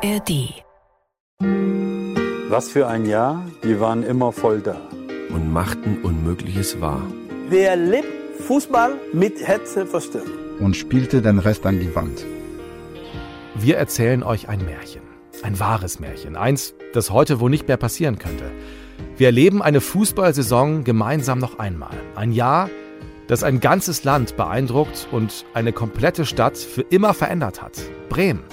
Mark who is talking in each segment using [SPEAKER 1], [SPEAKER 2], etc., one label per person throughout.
[SPEAKER 1] ARD.
[SPEAKER 2] Was für ein Jahr, die waren immer voll da.
[SPEAKER 3] Und machten Unmögliches wahr.
[SPEAKER 4] Wer lebt Fußball mit Herzen verstehen.
[SPEAKER 5] Und spielte den Rest an die Wand.
[SPEAKER 6] Wir erzählen euch ein Märchen. Ein wahres Märchen. Eins, das heute wohl nicht mehr passieren könnte. Wir erleben eine Fußballsaison gemeinsam noch einmal. Ein Jahr, das ein ganzes Land beeindruckt und eine komplette Stadt für immer verändert hat. Bremen.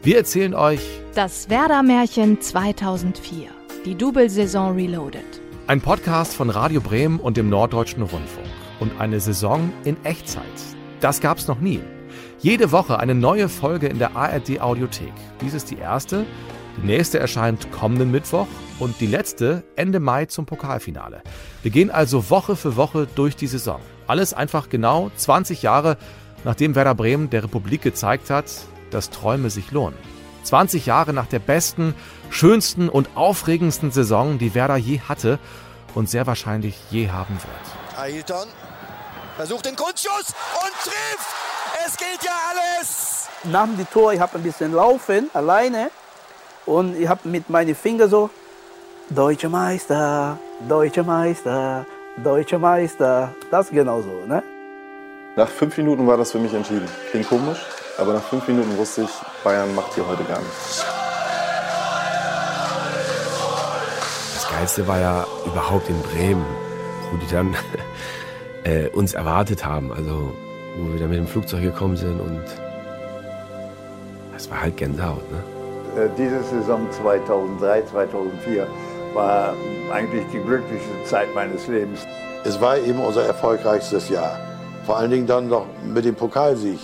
[SPEAKER 6] Wir erzählen euch
[SPEAKER 7] das Werder-Märchen 2004. Die Double-Saison Reloaded.
[SPEAKER 6] Ein Podcast von Radio Bremen und dem Norddeutschen Rundfunk. Und eine Saison in Echtzeit. Das gab's noch nie. Jede Woche eine neue Folge in der ARD Audiothek. Dies ist die erste. Die nächste erscheint kommenden Mittwoch und die letzte Ende Mai zum Pokalfinale. Wir gehen also Woche für Woche durch die Saison. Alles einfach genau 20 Jahre, nachdem Werder Bremen der Republik gezeigt hat, dass Träume sich lohnen. 20 Jahre nach der besten, schönsten und aufregendsten Saison, die Werder je hatte und sehr wahrscheinlich je haben wird.
[SPEAKER 8] Ailton versucht den Grundschuss und trifft. Es geht ja alles.
[SPEAKER 4] Nach dem Tor, ich habe ein bisschen laufen, alleine. Und ich habe mit meinen Fingern so, Deutscher Meister, Deutscher Meister, Deutscher Meister. Das genau so, ne?
[SPEAKER 9] Nach fünf Minuten war das für mich entschieden. Klingt komisch, aber nach fünf Minuten wusste ich, Bayern macht hier heute gar nichts.
[SPEAKER 3] Das Geilste war ja überhaupt in Bremen, wo die dann äh, uns erwartet haben. Also, wo wir dann mit dem Flugzeug gekommen sind und das war halt Gänsehaut. Ne?
[SPEAKER 10] Äh, diese Saison 2003, 2004 war eigentlich die glücklichste Zeit meines Lebens.
[SPEAKER 11] Es war eben unser erfolgreichstes Jahr. Vor allen Dingen dann noch mit dem Pokalsieg.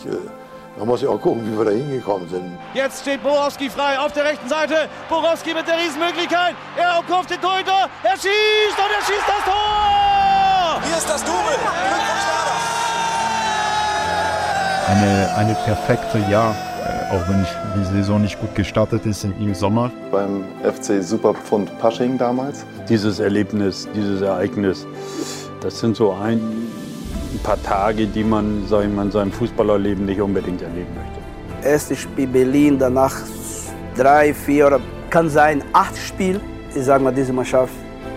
[SPEAKER 11] Man muss ja auch gucken, wie wir da hingekommen sind.
[SPEAKER 12] Jetzt steht Borowski frei auf der rechten Seite. Borowski mit der Riesenmöglichkeit. Er umkauft den Torhüter. Er schießt und er schießt das Tor.
[SPEAKER 8] Hier ist das Double.
[SPEAKER 5] Eine, eine perfekte Jahr, auch wenn ich die Saison nicht gut gestartet ist im Sommer.
[SPEAKER 9] Beim FC Superpfund Pasching damals.
[SPEAKER 2] Dieses Erlebnis, dieses Ereignis, das sind so ein, ein paar Tage, die man, sag ich mal, in seinem Fußballerleben nicht unbedingt erleben möchte.
[SPEAKER 4] Erstes Spiel Berlin, danach drei, vier oder kann sein acht Spiel. Ich sage mal, diese Mannschaft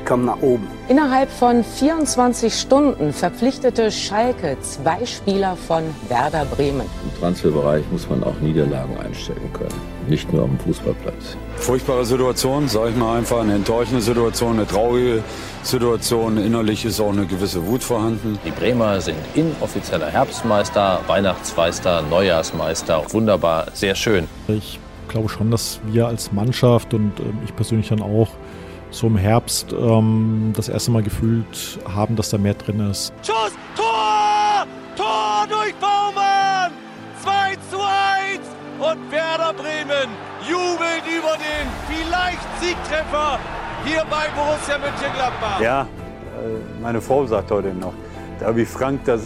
[SPEAKER 4] kam nach oben.
[SPEAKER 13] Innerhalb von 24 Stunden verpflichtete Schalke zwei Spieler von Werder Bremen.
[SPEAKER 14] Im Transferbereich muss man auch Niederlagen einstecken können, nicht nur am Fußballplatz.
[SPEAKER 2] Furchtbare Situation, sage ich mal einfach, eine enttäuschende Situation, eine traurige Situation. Innerlich ist auch eine gewisse Wut vorhanden.
[SPEAKER 15] Die Bremer sind inoffizieller Herbstmeister, Weihnachtsmeister, Neujahrsmeister. Wunderbar, sehr schön.
[SPEAKER 16] Ich glaube schon, dass wir als Mannschaft und ich persönlich dann auch so im Herbst ähm, das erste Mal gefühlt haben, dass da mehr drin ist.
[SPEAKER 12] Schuss, Tor! Tor durch Baumann! 2 zu 1 und Werder Bremen jubelt über den vielleicht Siegtreffer hier bei Borussia Mönchengladbach.
[SPEAKER 2] Ja, meine Frau sagt heute noch, da habe ich Frank das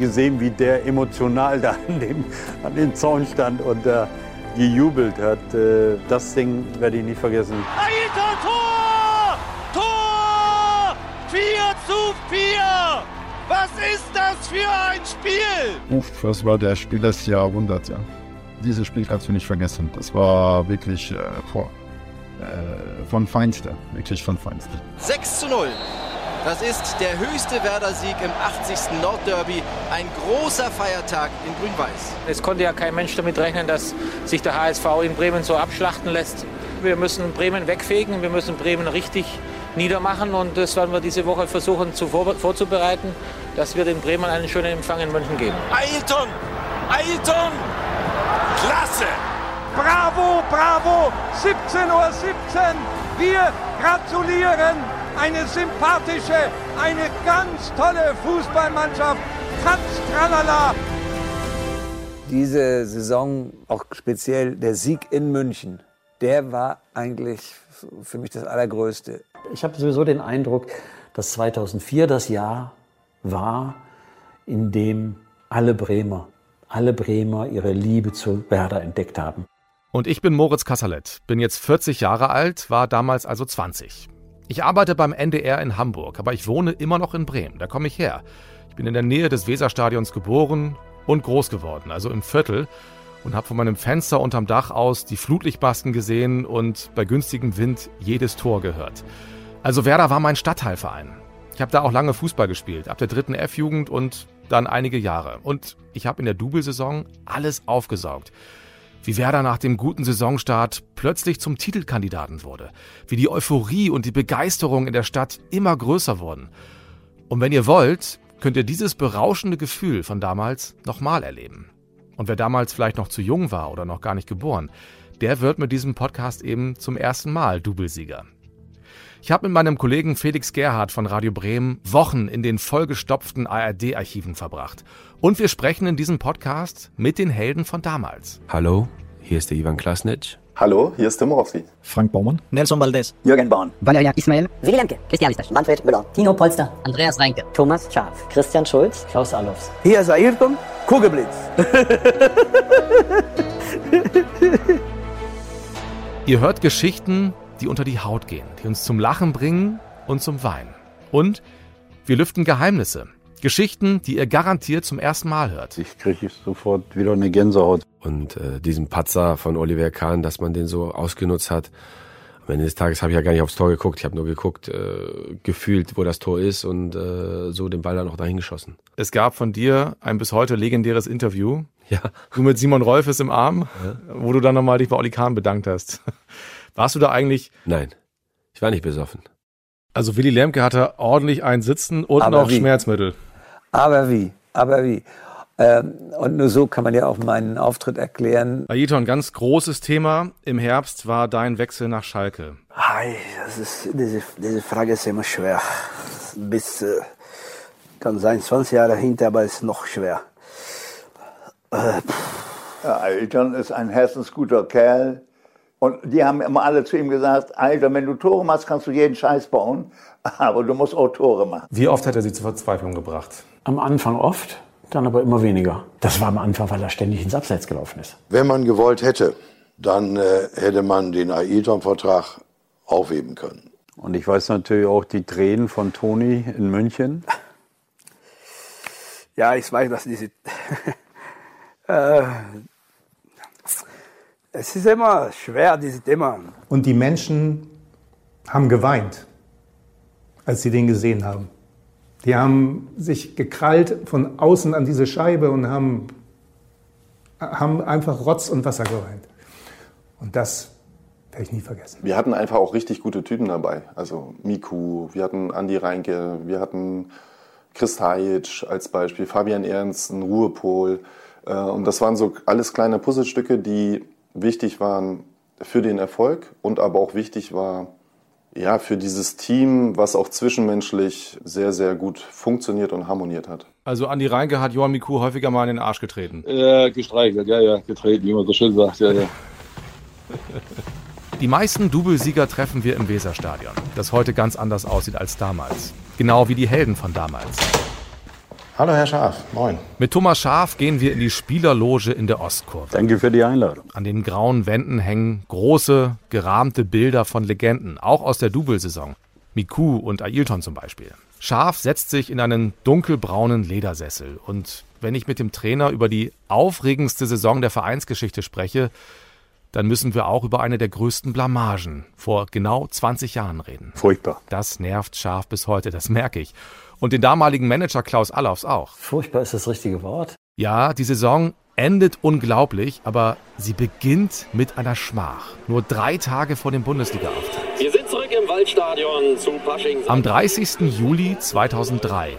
[SPEAKER 2] gesehen, wie der emotional da an dem, an dem Zaun stand und da gejubelt hat. Das Ding werde ich nicht vergessen.
[SPEAKER 12] Ailton, Tor! 4! Was ist das für ein Spiel?
[SPEAKER 5] Uff, das war der Spiel des Jahrhunderts, ja. Dieses Spiel kannst du nicht vergessen. Das war wirklich äh, vor, äh, von Feinster, wirklich von Feinster.
[SPEAKER 8] 6 zu 0. Das ist der höchste Werder-Sieg im 80. Nordderby. Ein großer Feiertag in Grün-Weiß.
[SPEAKER 17] Es konnte ja kein Mensch damit rechnen, dass sich der HSV in Bremen so abschlachten lässt. Wir müssen Bremen wegfegen, wir müssen Bremen richtig niedermachen und das werden wir diese Woche versuchen zu vor, vorzubereiten, dass wir den Bremen einen schönen Empfang in München geben.
[SPEAKER 12] Ailton! Ailton! Klasse! Bravo, bravo! 17.17 Uhr. 17. Wir gratulieren! Eine sympathische, eine ganz tolle Fußballmannschaft. Trans, tralala!
[SPEAKER 18] Diese Saison, auch speziell der Sieg in München, der war eigentlich für mich das Allergrößte.
[SPEAKER 19] Ich habe sowieso den Eindruck, dass 2004 das Jahr war, in dem alle Bremer, alle Bremer ihre Liebe zu Werder entdeckt haben.
[SPEAKER 6] Und ich bin Moritz Kasserlet, bin jetzt 40 Jahre alt, war damals also 20. Ich arbeite beim NDR in Hamburg, aber ich wohne immer noch in Bremen, da komme ich her. Ich bin in der Nähe des Weserstadions geboren und groß geworden, also im Viertel. Und habe von meinem Fenster unterm Dach aus die Flutlichtmasken gesehen und bei günstigem Wind jedes Tor gehört. Also Werder war mein Stadtteilverein. Ich habe da auch lange Fußball gespielt, ab der dritten F-Jugend und dann einige Jahre. Und ich habe in der Double-Saison alles aufgesaugt. Wie Werder nach dem guten Saisonstart plötzlich zum Titelkandidaten wurde. Wie die Euphorie und die Begeisterung in der Stadt immer größer wurden. Und wenn ihr wollt, könnt ihr dieses berauschende Gefühl von damals nochmal erleben. Und wer damals vielleicht noch zu jung war oder noch gar nicht geboren, der wird mit diesem Podcast eben zum ersten Mal Doublesieger. Ich habe mit meinem Kollegen Felix Gerhardt von Radio Bremen Wochen in den vollgestopften ARD-Archiven verbracht. Und wir sprechen in diesem Podcast mit den Helden von damals.
[SPEAKER 3] Hallo, hier ist der Ivan Klasnitsch.
[SPEAKER 9] Hallo, hier ist Tim Morowski.
[SPEAKER 16] Frank Baumann.
[SPEAKER 1] Nelson Valdez.
[SPEAKER 20] Jürgen Born.
[SPEAKER 1] Valeria Ismail.
[SPEAKER 20] Willi Lemke.
[SPEAKER 1] Christian Listasch.
[SPEAKER 20] Manfred Müller.
[SPEAKER 1] Tino Polster.
[SPEAKER 20] Andreas Reinke.
[SPEAKER 1] Thomas Schaf.
[SPEAKER 20] Christian Schulz.
[SPEAKER 1] Klaus Allofs.
[SPEAKER 4] Hier ist Ayrton, Kugelblitz.
[SPEAKER 6] Ihr hört Geschichten, die unter die Haut gehen, die uns zum Lachen bringen und zum Weinen. Und wir lüften Geheimnisse. Geschichten, die ihr garantiert zum ersten Mal hört.
[SPEAKER 2] Ich kriege sofort wieder eine Gänsehaut.
[SPEAKER 3] Und äh, diesen Patzer von Oliver Kahn, dass man den so ausgenutzt hat. Am Ende des Tages habe ich ja gar nicht aufs Tor geguckt. Ich habe nur geguckt, äh, gefühlt, wo das Tor ist und äh, so den Ball dann auch dahin geschossen.
[SPEAKER 6] Es gab von dir ein bis heute legendäres Interview.
[SPEAKER 3] Ja.
[SPEAKER 6] Du mit Simon Rolfes im Arm, ja. wo du dann nochmal dich bei Oli Kahn bedankt hast. Warst du da eigentlich?
[SPEAKER 3] Nein, ich war nicht besoffen.
[SPEAKER 6] Also Willy Lemke hatte ordentlich ein Sitzen und
[SPEAKER 18] Aber
[SPEAKER 6] noch
[SPEAKER 18] wie?
[SPEAKER 6] Schmerzmittel.
[SPEAKER 18] Aber wie? Aber wie? Ähm, und nur so kann man ja auch meinen Auftritt erklären.
[SPEAKER 6] Ayrton, ganz großes Thema im Herbst war dein Wechsel nach Schalke.
[SPEAKER 4] Ei, das ist, diese, diese Frage ist immer schwer. Bis, äh, kann sein, 20 Jahre hinter, aber ist noch schwer. Äh,
[SPEAKER 10] Ja, Ailton ist ein herzensguter Kerl. Und die haben immer alle zu ihm gesagt, Alter, wenn du Tore machst, kannst du jeden Scheiß bauen, aber du musst auch Tore machen.
[SPEAKER 6] Wie oft hat er sie zur Verzweiflung gebracht?
[SPEAKER 19] Am Anfang oft, dann aber immer weniger. Das war am Anfang, weil er ständig ins Abseits gelaufen ist.
[SPEAKER 11] Wenn man gewollt hätte, dann äh, hätte man den Ailton-Vertrag aufheben können.
[SPEAKER 2] Und ich weiß natürlich auch die Tränen von Toni in München.
[SPEAKER 4] ja, ich weiß, dass diese. äh, es ist immer schwer, dieses Thema.
[SPEAKER 21] Und die Menschen haben geweint, als sie den gesehen haben. Die haben sich gekrallt von außen an diese Scheibe und haben, haben einfach Rotz und Wasser geweint. Und das werde ich nie vergessen.
[SPEAKER 9] Wir hatten einfach auch richtig gute Typen dabei. Also Miku, wir hatten Andi Reinke, wir hatten Chris Tajic als Beispiel, Fabian Ernst, ein Ruhepol. Äh, Und das waren so alles kleine Puzzlestücke, die wichtig waren für den Erfolg und aber auch wichtig war ja, für dieses Team, was auch zwischenmenschlich sehr, sehr gut funktioniert und harmoniert hat.
[SPEAKER 6] Also Andi Reinke hat Johann Miku häufiger mal in den Arsch getreten.
[SPEAKER 22] Ja, gestreichelt, ja, ja, getreten, wie man so schön sagt, ja, ja.
[SPEAKER 6] Die meisten Doublesieger treffen wir im Weserstadion, das heute ganz anders aussieht als damals. Genau wie die Helden von damals.
[SPEAKER 23] Hallo Herr Schaf, moin.
[SPEAKER 6] Mit Thomas Schaf gehen wir in die Spielerloge in der Ostkurve.
[SPEAKER 2] Danke für die Einladung.
[SPEAKER 6] An den grauen Wänden hängen große, gerahmte Bilder von Legenden, auch aus der Double-Saison. Miku und Ailton zum Beispiel. Schaf setzt sich in einen dunkelbraunen Ledersessel. Und wenn ich mit dem Trainer über die aufregendste Saison der Vereinsgeschichte spreche, dann müssen wir auch über eine der größten Blamagen vor genau 20 Jahren reden.
[SPEAKER 2] Furchtbar.
[SPEAKER 6] Das nervt Schaf bis heute, das merke ich. Und den damaligen Manager Klaus Allofs auch.
[SPEAKER 19] Furchtbar ist das richtige Wort.
[SPEAKER 6] Ja, die Saison endet unglaublich, aber sie beginnt mit einer Schmach. Nur drei Tage vor dem Bundesliga-Auftakt.
[SPEAKER 24] Wir sind zurück im Waldstadion zu Pasching.
[SPEAKER 6] Am 30. Juli 2003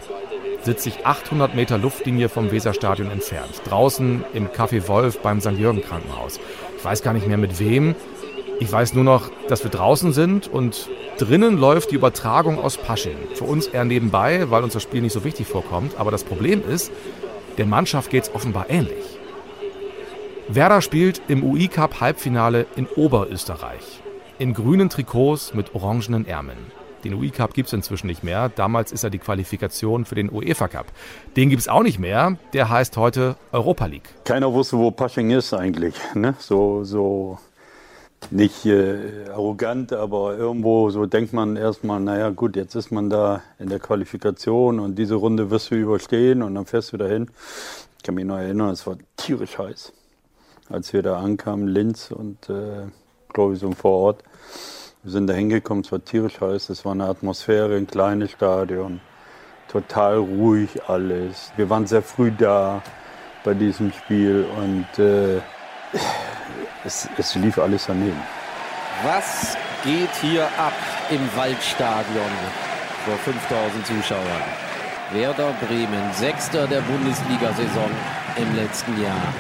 [SPEAKER 6] sitze ich 800 Meter Luftlinie vom Weserstadion entfernt. Draußen im Café Wolf beim St. Jürgen Krankenhaus. Ich weiß gar nicht mehr mit wem. Ich weiß nur noch, dass wir draußen sind und drinnen läuft die Übertragung aus Pasching. Für uns eher nebenbei, weil uns das Spiel nicht so wichtig vorkommt. Aber das Problem ist, der Mannschaft geht es offenbar ähnlich. Werder spielt im UI-Cup Halbfinale in Oberösterreich. In grünen Trikots mit orangenen Ärmeln. Den UI-Cup gibt es inzwischen nicht mehr. Damals ist er die Qualifikation für den UEFA-Cup. Den gibt es auch nicht mehr. Der heißt heute Europa League.
[SPEAKER 2] Keiner wusste, wo Pasching ist eigentlich. Ne? So, so nicht äh, arrogant, aber irgendwo so denkt man erstmal, naja gut, jetzt ist man da in der Qualifikation und diese Runde wirst du überstehen und dann fährst du dahin. Ich kann mich noch erinnern, es war tierisch heiß. als wir da ankamen, Linz und äh, glaube ich so vor Ort. Wir sind da hingekommen, es war tierisch heiß, es war eine Atmosphäre, ein kleines Stadion, total ruhig alles. Wir waren sehr früh da bei diesem Spiel und äh, es, es lief alles daneben.
[SPEAKER 1] Was geht hier ab im Waldstadion vor 5000 Zuschauern? Werder Bremen, Sechster der Bundesliga-Saison im letzten Jahr.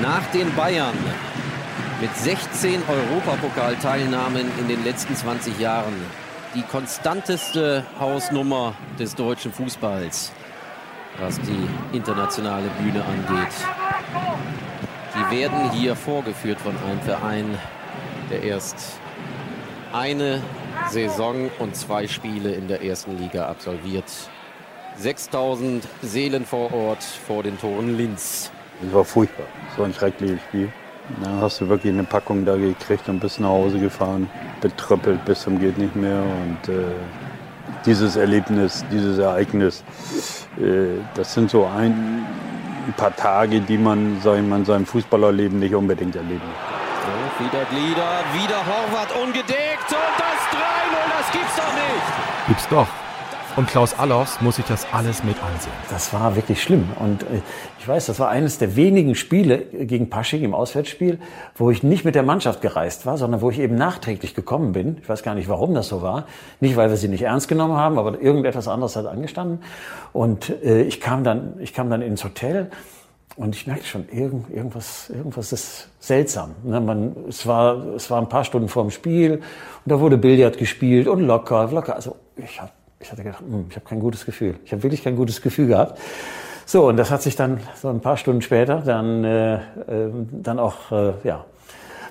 [SPEAKER 1] Nach den Bayern mit 16 Europapokalteilnahmen in den letzten 20 Jahren. Die konstanteste Hausnummer des deutschen Fußballs, was die internationale Bühne angeht. Die werden hier vorgeführt von einem Verein, der erst eine Saison und zwei Spiele in der ersten Liga absolviert. 6000 Seelen vor Ort vor den Toren Linz.
[SPEAKER 2] Das war furchtbar. So ein schreckliches Spiel. Da hast du wirklich eine Packung da gekriegt und bist nach Hause gefahren, betröppelt bis zum geht nicht mehr. Und äh, dieses Erlebnis, dieses Ereignis, äh, das sind so ein, ein, paar Tage, die man, sag ich mal, in seinem Fußballerleben nicht unbedingt erleben.
[SPEAKER 1] So, wieder Glieder, wieder Horvath ungedeckt und das 3-0, das gibt's doch nicht.
[SPEAKER 6] Gibt's doch. Und Klaus Allofs muss sich das alles mit ansehen.
[SPEAKER 19] Das war wirklich schlimm. Und äh, ich weiß, das war eines der wenigen Spiele gegen Pasching im Auswärtsspiel, wo ich nicht mit der Mannschaft gereist war, sondern wo ich eben nachträglich gekommen bin. Ich weiß gar nicht, warum das so war. Nicht, weil wir sie nicht ernst genommen haben, aber irgendetwas anderes hat angestanden. Und äh, ich kam dann, ich kam dann ins Hotel und ich merkte schon, irgend, irgendwas, irgendwas ist seltsam. Ne, man, es, war, es war ein paar Stunden vor dem Spiel und da wurde Billard gespielt und locker, locker. Also ich habe ich hatte gedacht, hm, ich habe kein gutes Gefühl. Ich habe wirklich kein gutes Gefühl gehabt. So, und das hat sich dann so ein paar Stunden später dann, äh, äh, dann auch äh, ja,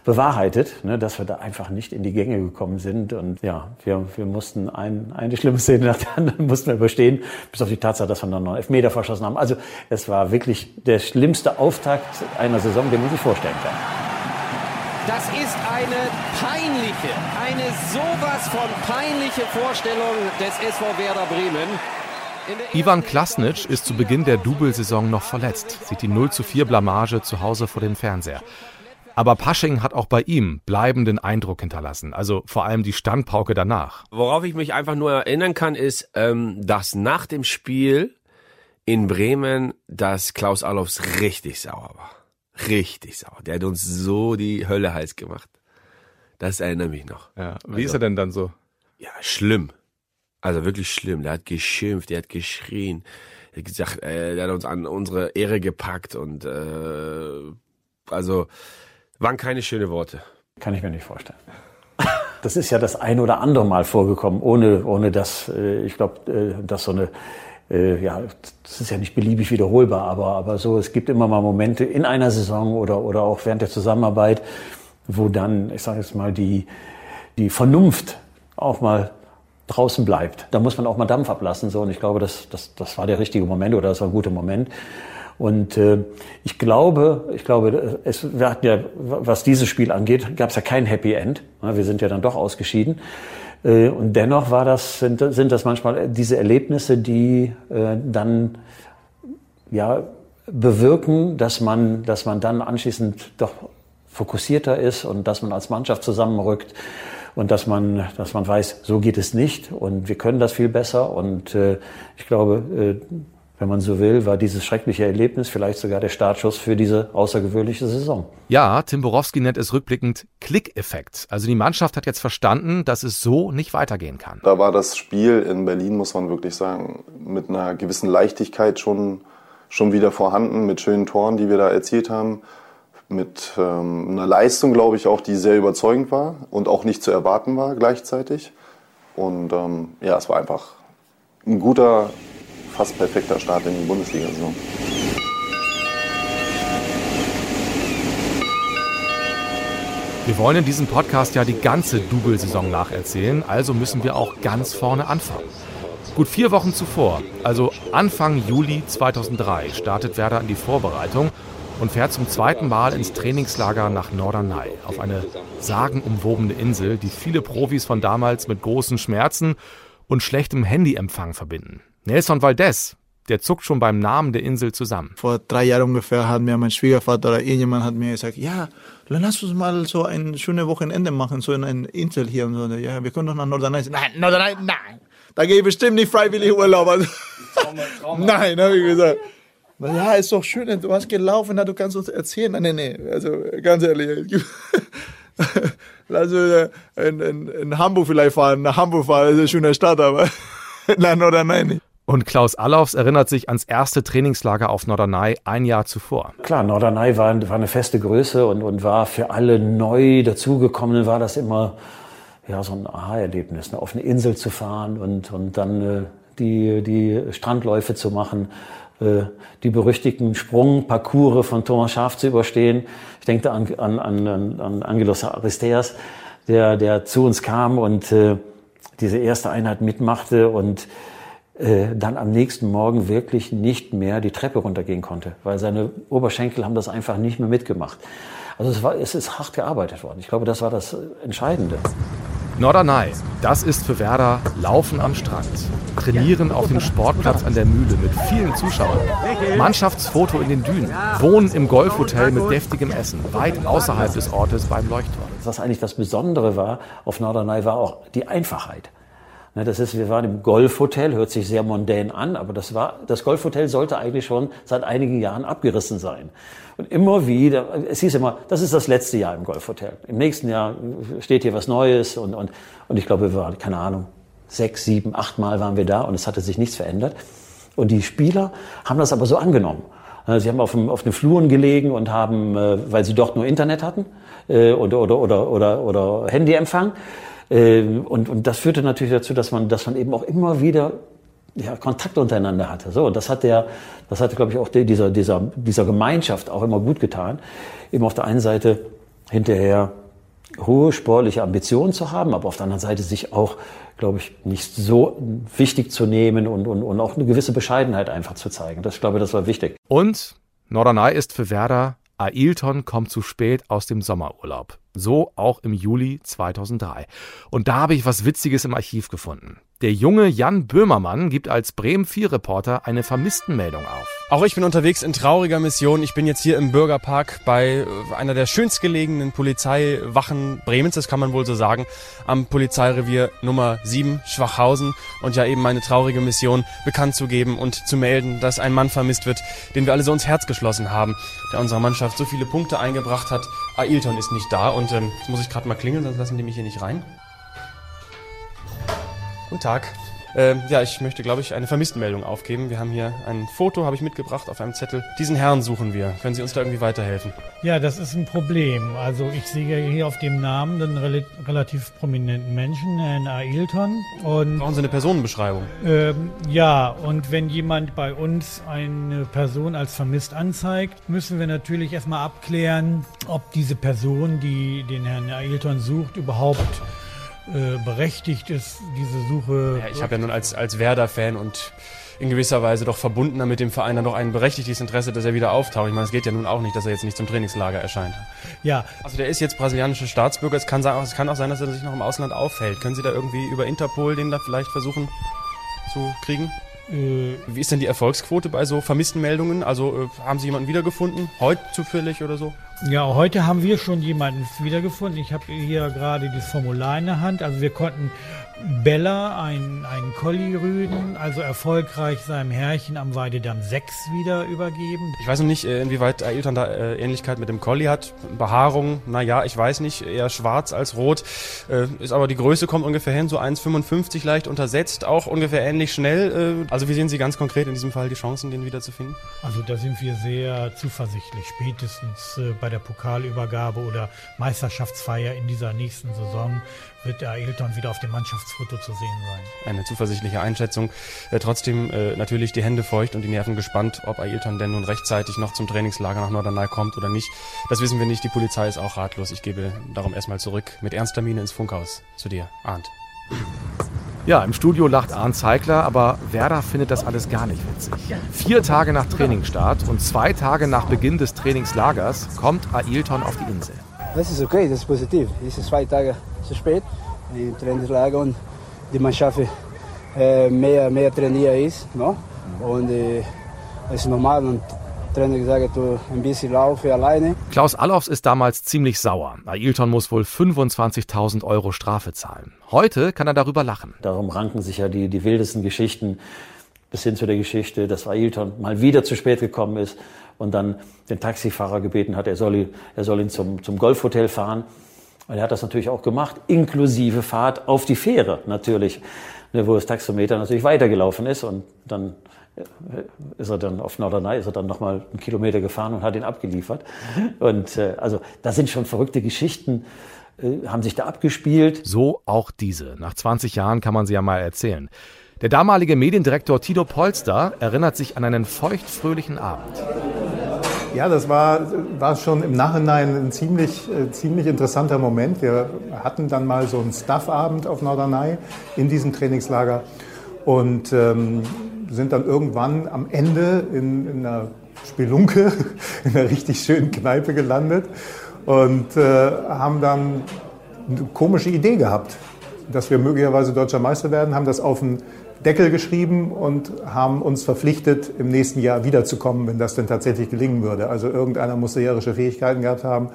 [SPEAKER 19] bewahrheitet, ne, dass wir da einfach nicht in die Gänge gekommen sind. Und ja, wir, wir mussten ein, eine schlimme Szene nach der anderen mussten wir überstehen, bis auf die Tatsache, dass wir dann noch Elfmeter verschossen haben. Also es war wirklich der schlimmste Auftakt einer Saison, den man sich vorstellen kann.
[SPEAKER 1] Das ist eine peinliche, eine sowas von peinliche Vorstellung des SV Werder Bremen.
[SPEAKER 6] Ivan Klasnic ist zu Beginn der Double-Saison noch verletzt, sieht die 0 zu 4 Blamage zu Hause vor dem Fernseher. Aber Pasching hat auch bei ihm bleibenden Eindruck hinterlassen, also vor allem die Standpauke danach.
[SPEAKER 3] Worauf ich mich einfach nur erinnern kann, ist, ähm, dass nach dem Spiel in Bremen, dass Klaus Allofs richtig sauer war. Richtig sauer. Der hat uns so die Hölle heiß gemacht. Das erinnert mich noch.
[SPEAKER 6] Ja. Wie also, ist er denn dann so?
[SPEAKER 3] Ja, schlimm. Also wirklich schlimm. Der hat geschimpft, der hat geschrien. Er hat gesagt, äh, der hat uns an unsere Ehre gepackt und äh, also waren keine schönen Worte.
[SPEAKER 19] Kann ich mir nicht vorstellen. Das ist ja das ein oder andere Mal vorgekommen, ohne, ohne dass, äh, ich glaube, äh, dass so eine äh, ja, das ist ja nicht beliebig wiederholbar, aber, aber so, es gibt immer mal Momente in einer Saison oder, oder auch während der Zusammenarbeit, wo dann, ich sage jetzt mal, die, die Vernunft auch mal draußen bleibt. Da muss man auch mal Dampf ablassen. So. Und ich glaube, das, das, das war der richtige Moment oder das war ein guter Moment. Und äh, ich glaube, ich glaube, es, wir hatten ja, was dieses Spiel angeht, gab es ja kein Happy End. Wir sind ja dann doch ausgeschieden. Äh, und dennoch war das, sind, sind das manchmal diese Erlebnisse, die äh, dann ja, bewirken, dass man, dass man dann anschließend doch fokussierter ist und dass man als Mannschaft zusammenrückt und dass man, dass man weiß, so geht es nicht und wir können das viel besser. Und äh, ich glaube, äh, wenn man so will, war dieses schreckliche Erlebnis vielleicht sogar der Startschuss für diese außergewöhnliche Saison.
[SPEAKER 6] Ja, Tim Borowski nennt es rückblickend Klickeffekt. Also die Mannschaft hat jetzt verstanden, dass es so nicht weitergehen kann.
[SPEAKER 9] Da war das Spiel in Berlin, muss man wirklich sagen, mit einer gewissen Leichtigkeit schon, schon wieder vorhanden, mit schönen Toren, die wir da erzielt haben. Mit ähm, einer Leistung, glaube ich, auch, die sehr überzeugend war und auch nicht zu erwarten war gleichzeitig. Und ähm, ja, es war einfach ein guter, fast perfekter Start in die Bundesliga-Saison.
[SPEAKER 6] Wir wollen in diesem Podcast ja die ganze Double-Saison nacherzählen, also müssen wir auch ganz vorne anfangen. Gut vier Wochen zuvor, also Anfang Juli 2003, startet Werder in die Vorbereitung und fährt zum zweiten Mal ins Trainingslager nach Norderney, auf eine sagenumwobene Insel, die viele Profis von damals mit großen Schmerzen und schlechtem Handyempfang verbinden. Nelson Valdez, der zuckt schon beim Namen der Insel zusammen.
[SPEAKER 25] Vor drei Jahren ungefähr hat mir mein Schwiegervater oder irgendjemand hat mir gesagt, ja, dann lass uns mal so ein schönes Wochenende machen, so in einer Insel hier. Und so. Ja, wir können doch nach Norderney. Nein, Norderney, nein. Da gehe ich bestimmt nicht freiwillig Urlaub. Also, nein, habe ich gesagt. Ja, ist doch schön, du hast gelaufen, du kannst uns erzählen. Nein, nein, nee, also ganz ehrlich. Lass uns in, in, in Hamburg vielleicht fahren, nach Hamburg fahren, das ist eine schöne Stadt, aber nach Norderney nicht.
[SPEAKER 6] Und Klaus Allaufs erinnert sich ans erste Trainingslager auf Norderney ein Jahr zuvor.
[SPEAKER 19] Klar, Norderney war, war eine feste Größe und, und war für alle neu dazugekommenen war das immer ja, so ein Aha-Erlebnis, ne? auf eine Insel zu fahren und, und dann äh, die, die Strandläufe zu machen, äh, die berüchtigten Sprungparcours von Thomas Schaaf zu überstehen. Ich denke an, an, an, an Angelos Aristeas, der, der zu uns kam und äh, diese erste Einheit mitmachte und äh, dann am nächsten Morgen wirklich nicht mehr die Treppe runtergehen konnte, weil seine Oberschenkel haben das einfach nicht mehr mitgemacht. Also es, war, es ist hart gearbeitet worden. Ich glaube, das war das Entscheidende.
[SPEAKER 6] Norderney, das ist für Werder Laufen am Strand, Trainieren auf dem Sportplatz an der Mühle mit vielen Zuschauern, Mannschaftsfoto in den Dünen, Wohnen im Golfhotel mit deftigem Essen, weit außerhalb des Ortes beim Leuchtturm.
[SPEAKER 19] Was eigentlich das Besondere war auf Norderney, war auch die Einfachheit. Ne, das ist, wir waren im Golfhotel, hört sich sehr mondän an, aber das war, das Golfhotel sollte eigentlich schon seit einigen Jahren abgerissen sein. Und immer wieder, es hieß immer, das ist das letzte Jahr im Golfhotel. Im nächsten Jahr steht hier was Neues und, und, und ich glaube, wir waren, keine Ahnung, sechs, sieben, acht Mal waren wir da und es hatte sich nichts verändert. Und die Spieler haben das aber so angenommen. Ne, sie haben auf, dem, auf den Fluren gelegen und haben, äh, weil sie dort nur Internet hatten äh, oder, oder, oder, oder, oder Handyempfang, ähm, und, und das führte natürlich dazu, dass man, dass man eben auch immer wieder ja, Kontakt untereinander hatte. So, das hat der, das hatte, glaube ich, auch dieser, dieser, dieser Gemeinschaft auch immer gut getan. Eben auf der einen Seite hinterher hohe sportliche Ambitionen zu haben, aber auf der anderen Seite sich auch, glaube ich, nicht so wichtig zu nehmen und, und, und auch eine gewisse Bescheidenheit einfach zu zeigen. Das, ich glaube, das war wichtig.
[SPEAKER 6] Und Norderney ist für Werder Ailton kommt zu spät aus dem Sommerurlaub. So auch im Juli 2003. Und da habe ich was Witziges im Archiv gefunden. Der junge Jan Böhmermann gibt als Bremen 4 Reporter eine Vermisstenmeldung auf.
[SPEAKER 26] Auch ich bin unterwegs in trauriger Mission. Ich bin jetzt hier im Bürgerpark bei äh, einer der schönstgelegenen Polizeiwachen Bremens, das kann man wohl so sagen, am Polizeirevier Nummer 7 Schwachhausen und ja eben meine traurige Mission bekannt zu geben und zu melden, dass ein Mann vermisst wird, den wir alle so ins Herz geschlossen haben, der unserer Mannschaft so viele Punkte eingebracht hat. Ailton ist nicht da und ähm, jetzt muss ich gerade mal klingeln, sonst lassen die mich hier nicht rein. Guten Tag. Ähm, ja, ich möchte, glaube ich, eine Vermisstenmeldung aufgeben. Wir haben hier ein Foto, habe ich mitgebracht, auf einem Zettel. Diesen Herrn suchen wir. Können Sie uns da irgendwie weiterhelfen?
[SPEAKER 27] Ja, das ist ein Problem. Also ich sehe hier auf dem Namen einen rel relativ prominenten Menschen, Herrn Ailton. Und,
[SPEAKER 26] Brauchen Sie eine Personenbeschreibung?
[SPEAKER 27] Ähm, ja, und wenn jemand bei uns eine Person als vermisst anzeigt, müssen wir natürlich erstmal abklären, ob diese Person, die den Herrn Ailton sucht, überhaupt äh, berechtigt ist, diese Suche.
[SPEAKER 26] Ja, ich habe ja nun als, als Werder-Fan und in gewisser Weise doch verbundener mit dem Verein dann doch ein berechtigtes Interesse, dass er wieder auftaucht. Ich meine, es geht ja nun auch nicht, dass er jetzt nicht zum Trainingslager erscheint.
[SPEAKER 27] Ja.
[SPEAKER 26] Also der ist jetzt brasilianischer Staatsbürger. Es kann, sein, es kann auch sein, dass er sich noch im Ausland auffällt. Können Sie da irgendwie über Interpol den da vielleicht versuchen zu kriegen?
[SPEAKER 27] Äh,
[SPEAKER 26] Wie ist denn die Erfolgsquote bei so vermissten Meldungen? Also äh, haben Sie jemanden wiedergefunden? Heute zufällig oder so?
[SPEAKER 27] Ja, heute haben wir schon jemanden wiedergefunden. Ich habe hier gerade das Formular in der Hand. Also wir konnten Bella, ein, ein Collie-Rüden, also erfolgreich seinem Herrchen am Weidedamm 6 wieder übergeben.
[SPEAKER 26] Ich weiß noch nicht, äh, inwieweit Ailton da äh, Ähnlichkeit mit dem Collie hat. Behaarung, naja, ich weiß nicht, eher schwarz als rot. Äh, ist aber die Größe kommt ungefähr hin, so 1,55 leicht untersetzt, auch ungefähr ähnlich schnell. Also wie sehen Sie ganz konkret in diesem Fall die Chancen, den wiederzufinden?
[SPEAKER 27] Also da sind wir sehr zuversichtlich. Spätestens äh, bei der Pokalübergabe oder Meisterschaftsfeier in dieser nächsten Saison wird der Ailton wieder auf dem Mannschaftsfoto zu sehen sein.
[SPEAKER 26] Eine zuversichtliche Einschätzung. Äh, trotzdem äh, natürlich die Hände feucht und die Nerven gespannt, ob Ailton denn nun rechtzeitig noch zum Trainingslager nach Norderney kommt oder nicht. Das wissen wir nicht. Die Polizei ist auch ratlos. Ich gebe darum erstmal zurück mit ernster Miene ins Funkhaus zu dir, Arndt.
[SPEAKER 6] Ja, im Studio lacht Arndt Zeigler, aber Werder findet das alles gar nicht witzig. Vier Tage nach Trainingsstart und zwei Tage nach Beginn des Trainingslagers kommt Ailton auf die Insel.
[SPEAKER 20] Das ist okay, das ist positiv. Es ist zwei Tage zu spät im Trainingslager und die Mannschaft äh, mehr, mehr trainiert ist. No? Und äh, das ist normal. Und Trainer gesagt, du ein bisschen laufe alleine.
[SPEAKER 6] Klaus Allofs ist damals ziemlich sauer. Ailton muss wohl 25.000 Euro Strafe zahlen. Heute kann er darüber lachen.
[SPEAKER 19] Darum ranken sich ja die, die wildesten Geschichten bis hin zu der Geschichte, dass Ailton mal wieder zu spät gekommen ist und dann den Taxifahrer gebeten hat, er soll ihn, er soll ihn zum, zum Golfhotel fahren. Und er hat das natürlich auch gemacht, inklusive Fahrt auf die Fähre natürlich, ne, wo das Taxometer natürlich weitergelaufen ist und dann ist er dann auf Norderney, ist er dann nochmal einen Kilometer gefahren und hat ihn abgeliefert. Und äh, also da sind schon verrückte Geschichten, äh, haben sich da abgespielt.
[SPEAKER 6] So auch diese. Nach 20 Jahren kann man sie ja mal erzählen. Der damalige Mediendirektor Tito Polster erinnert sich an einen feuchtfröhlichen Abend.
[SPEAKER 21] Ja, das war, war schon im Nachhinein ein ziemlich, äh, ziemlich interessanter Moment. Wir hatten dann mal so einen Staffabend auf Norderney in diesem Trainingslager und ähm, sind dann irgendwann am Ende in, in einer Spelunke, in einer richtig schönen Kneipe gelandet und äh, haben dann eine komische Idee gehabt, dass wir möglicherweise deutscher Meister werden, haben das auf den Deckel geschrieben und haben uns verpflichtet, im nächsten Jahr wiederzukommen, wenn das denn tatsächlich gelingen würde. Also irgendeiner muss seherische Fähigkeiten gehabt haben.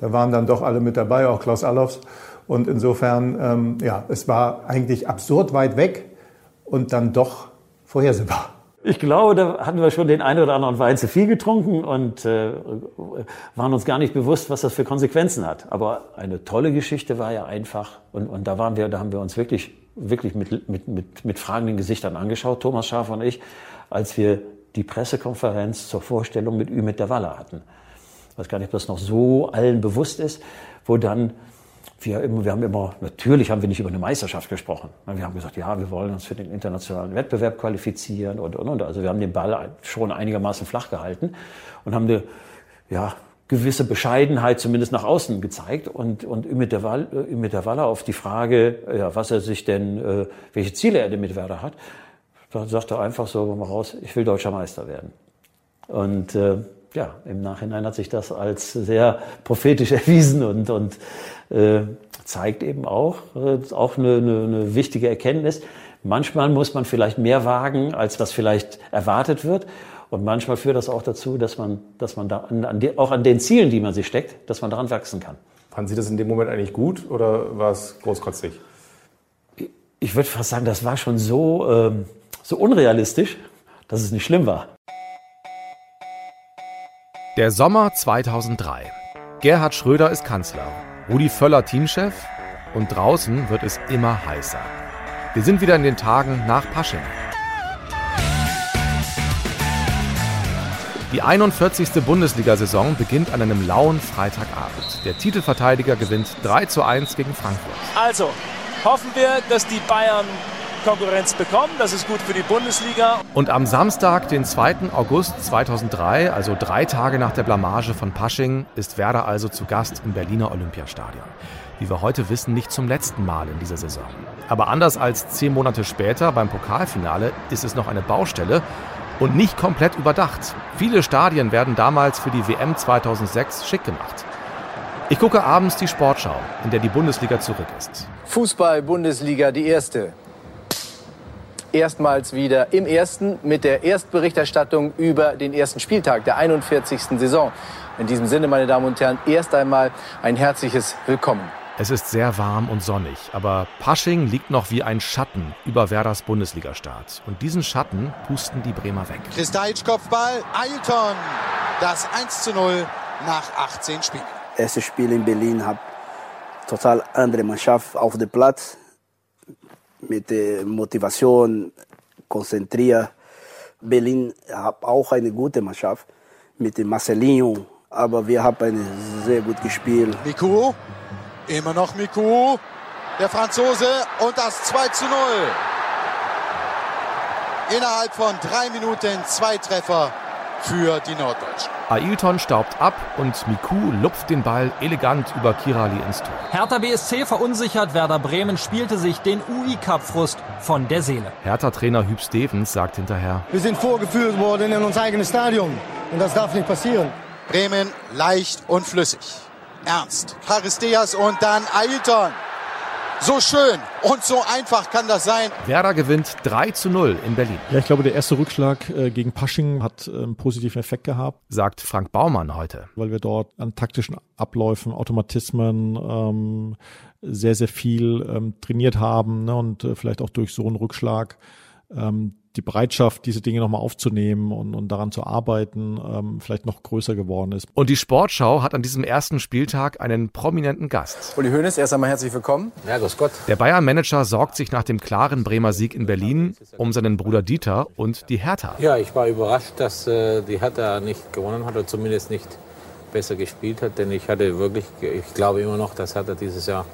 [SPEAKER 21] Da waren dann doch alle mit dabei, auch Klaus Allofs. Und insofern, ähm, ja, es war eigentlich absurd weit weg und dann doch vorhersehbar.
[SPEAKER 19] Ich glaube, da hatten wir schon den einen oder anderen Wein zu viel getrunken und äh, waren uns gar nicht bewusst, was das für Konsequenzen hat. Aber eine tolle Geschichte war ja einfach und, und da waren wir, da haben wir uns wirklich, wirklich mit, mit, mit, mit fragenden Gesichtern angeschaut, Thomas Schaaf und ich, als wir die Pressekonferenz zur Vorstellung mit Ümit Davala hatten. Ich weiß gar nicht, ob das noch so allen bewusst ist, wo dann wir, immer, wir haben immer, natürlich haben wir nicht über eine Meisterschaft gesprochen. Wir haben gesagt, ja, wir wollen uns für den internationalen Wettbewerb qualifizieren und, und, und. Also wir haben den Ball schon einigermaßen flach gehalten und haben eine, ja, gewisse Bescheidenheit zumindest nach außen gezeigt und, und Ümit Davala auf die Frage, ja, was er sich denn, äh, welche Ziele er denn mit Werder hat, da sagt er einfach so mal raus, ich will deutscher Meister werden. Und äh, ja, im Nachhinein hat sich das als sehr prophetisch erwiesen und, und äh, zeigt eben auch, äh, auch eine, eine, eine wichtige Erkenntnis. Manchmal muss man vielleicht mehr wagen, als was vielleicht erwartet wird. Und manchmal führt das auch dazu, dass man, dass man da an, an die, auch an den Zielen, die man sich steckt, dass man daran wachsen kann.
[SPEAKER 28] Fanden Sie das in dem Moment eigentlich gut oder war es großkotzig?
[SPEAKER 19] Ich würde fast sagen, das war schon so, ähm, so unrealistisch, dass es nicht schlimm war.
[SPEAKER 6] Der Sommer 2003. Gerhard Schröder ist Kanzler, Rudi Völler Teamchef und draußen wird es immer heißer. Wir sind wieder in den Tagen nach Pasching. Die 41. Bundesliga-Saison beginnt an einem lauen Freitagabend. Der Titelverteidiger gewinnt 3 zu 1 gegen Frankfurt.
[SPEAKER 12] Also, hoffen wir, dass die Bayern Konkurrenz bekommen. Das ist gut für die Bundesliga.
[SPEAKER 6] Und am Samstag, den 2. August 2003, also drei Tage nach der Blamage von Pasching, ist Werder also zu Gast im Berliner Olympiastadion. Wie wir heute wissen, nicht zum letzten Mal in dieser Saison. Aber anders als zehn Monate später beim Pokalfinale ist es noch eine Baustelle und nicht komplett überdacht. Viele Stadien werden damals für die WM 2006 schick gemacht. Ich gucke abends die Sportschau, in der die Bundesliga zurück ist.
[SPEAKER 29] Fußball-Bundesliga, die erste erstmals wieder im ersten mit der Erstberichterstattung über den ersten Spieltag der 41. Saison. In diesem Sinne, meine Damen und Herren, erst einmal ein herzliches Willkommen.
[SPEAKER 6] Es ist sehr warm und sonnig, aber Pasching liegt noch wie ein Schatten über Werders Bundesligastart. Und diesen Schatten pusten die Bremer weg.
[SPEAKER 30] Kristajic Kopfball, Ailton, das 1 zu 0 nach 18 Spielen.
[SPEAKER 4] Erstes Spiel in Berlin, habe total andere Mannschaft auf dem Platz mit der Motivation konzentriert. Berlin hat auch eine gute Mannschaft mit dem Marcelinho, aber wir haben eine sehr gut gespielt.
[SPEAKER 30] Miku, immer noch Miku, der Franzose und das 2 zu 0. Innerhalb von drei Minuten zwei Treffer für die Norddeutschen.
[SPEAKER 6] Ailton staubt ab und Miku lupft den Ball elegant über Kirali ins Tor.
[SPEAKER 31] Hertha BSC verunsichert, Werder Bremen spielte sich den UI-Cup-Frust von der Seele.
[SPEAKER 6] Hertha-Trainer Hüb Stevens sagt hinterher.
[SPEAKER 32] Wir sind vorgeführt worden in unser eigenes Stadion und das darf nicht passieren.
[SPEAKER 30] Bremen leicht und flüssig. Ernst, Charisteas und dann Ailton. So schön und so einfach kann das sein.
[SPEAKER 6] Werder gewinnt 3 zu 0 in Berlin.
[SPEAKER 33] Ja, ich glaube, der erste Rückschlag äh, gegen Pasching hat äh, einen positiven Effekt gehabt.
[SPEAKER 6] Sagt Frank Baumann heute.
[SPEAKER 33] Weil wir dort an taktischen Abläufen, Automatismen ähm, sehr, sehr viel ähm, trainiert haben ne, und äh, vielleicht auch durch so einen Rückschlag ähm, die Bereitschaft, diese Dinge nochmal aufzunehmen und, und daran zu arbeiten, ähm, vielleicht noch größer geworden ist.
[SPEAKER 6] Und die Sportschau hat an diesem ersten Spieltag einen prominenten Gast.
[SPEAKER 29] Uli Hoeneß, erst einmal herzlich willkommen.
[SPEAKER 34] Ja, grüß Gott.
[SPEAKER 6] Der Bayern-Manager sorgt sich nach dem klaren Bremer Sieg in Berlin um seinen Bruder Dieter und die Hertha.
[SPEAKER 34] Ja, ich war überrascht, dass äh, die Hertha nicht gewonnen hat oder zumindest nicht besser gespielt hat, denn ich hatte wirklich, ich glaube immer noch, dass Hertha dieses Jahr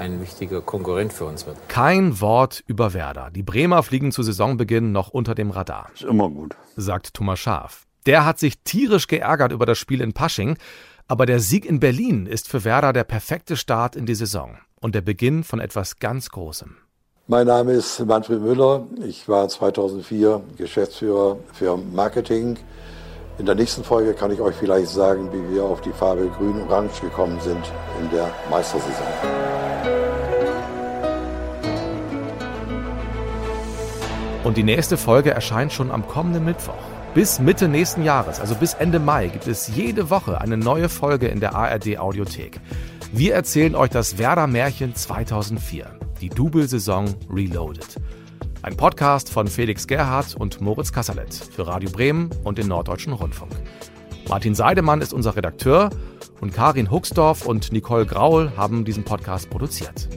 [SPEAKER 34] ein wichtiger Konkurrent für uns wird.
[SPEAKER 6] Kein Wort über Werder. Die Bremer fliegen zu Saisonbeginn noch unter dem Radar.
[SPEAKER 2] Ist immer gut.
[SPEAKER 6] Sagt Thomas Schaaf. Der hat sich tierisch geärgert über das Spiel in Pasching, aber der Sieg in Berlin ist für Werder der perfekte Start in die Saison und der Beginn von etwas ganz Großem.
[SPEAKER 35] Mein Name ist Manfred Müller. Ich war 2004 Geschäftsführer für Marketing. In der nächsten Folge kann ich euch vielleicht sagen, wie wir auf die Farbe grün-orange gekommen sind in der Meistersaison.
[SPEAKER 6] Und die nächste Folge erscheint schon am kommenden Mittwoch. Bis Mitte nächsten Jahres, also bis Ende Mai, gibt es jede Woche eine neue Folge in der ARD Audiothek. Wir erzählen euch das Werder Märchen 2004, die Double-Saison Reloaded. Ein Podcast von Felix Gerhardt und Moritz Kasserlet für Radio Bremen und den Norddeutschen Rundfunk. Martin Seidemann ist unser Redakteur und Karin Huxdorf und Nicole Graul haben diesen Podcast produziert.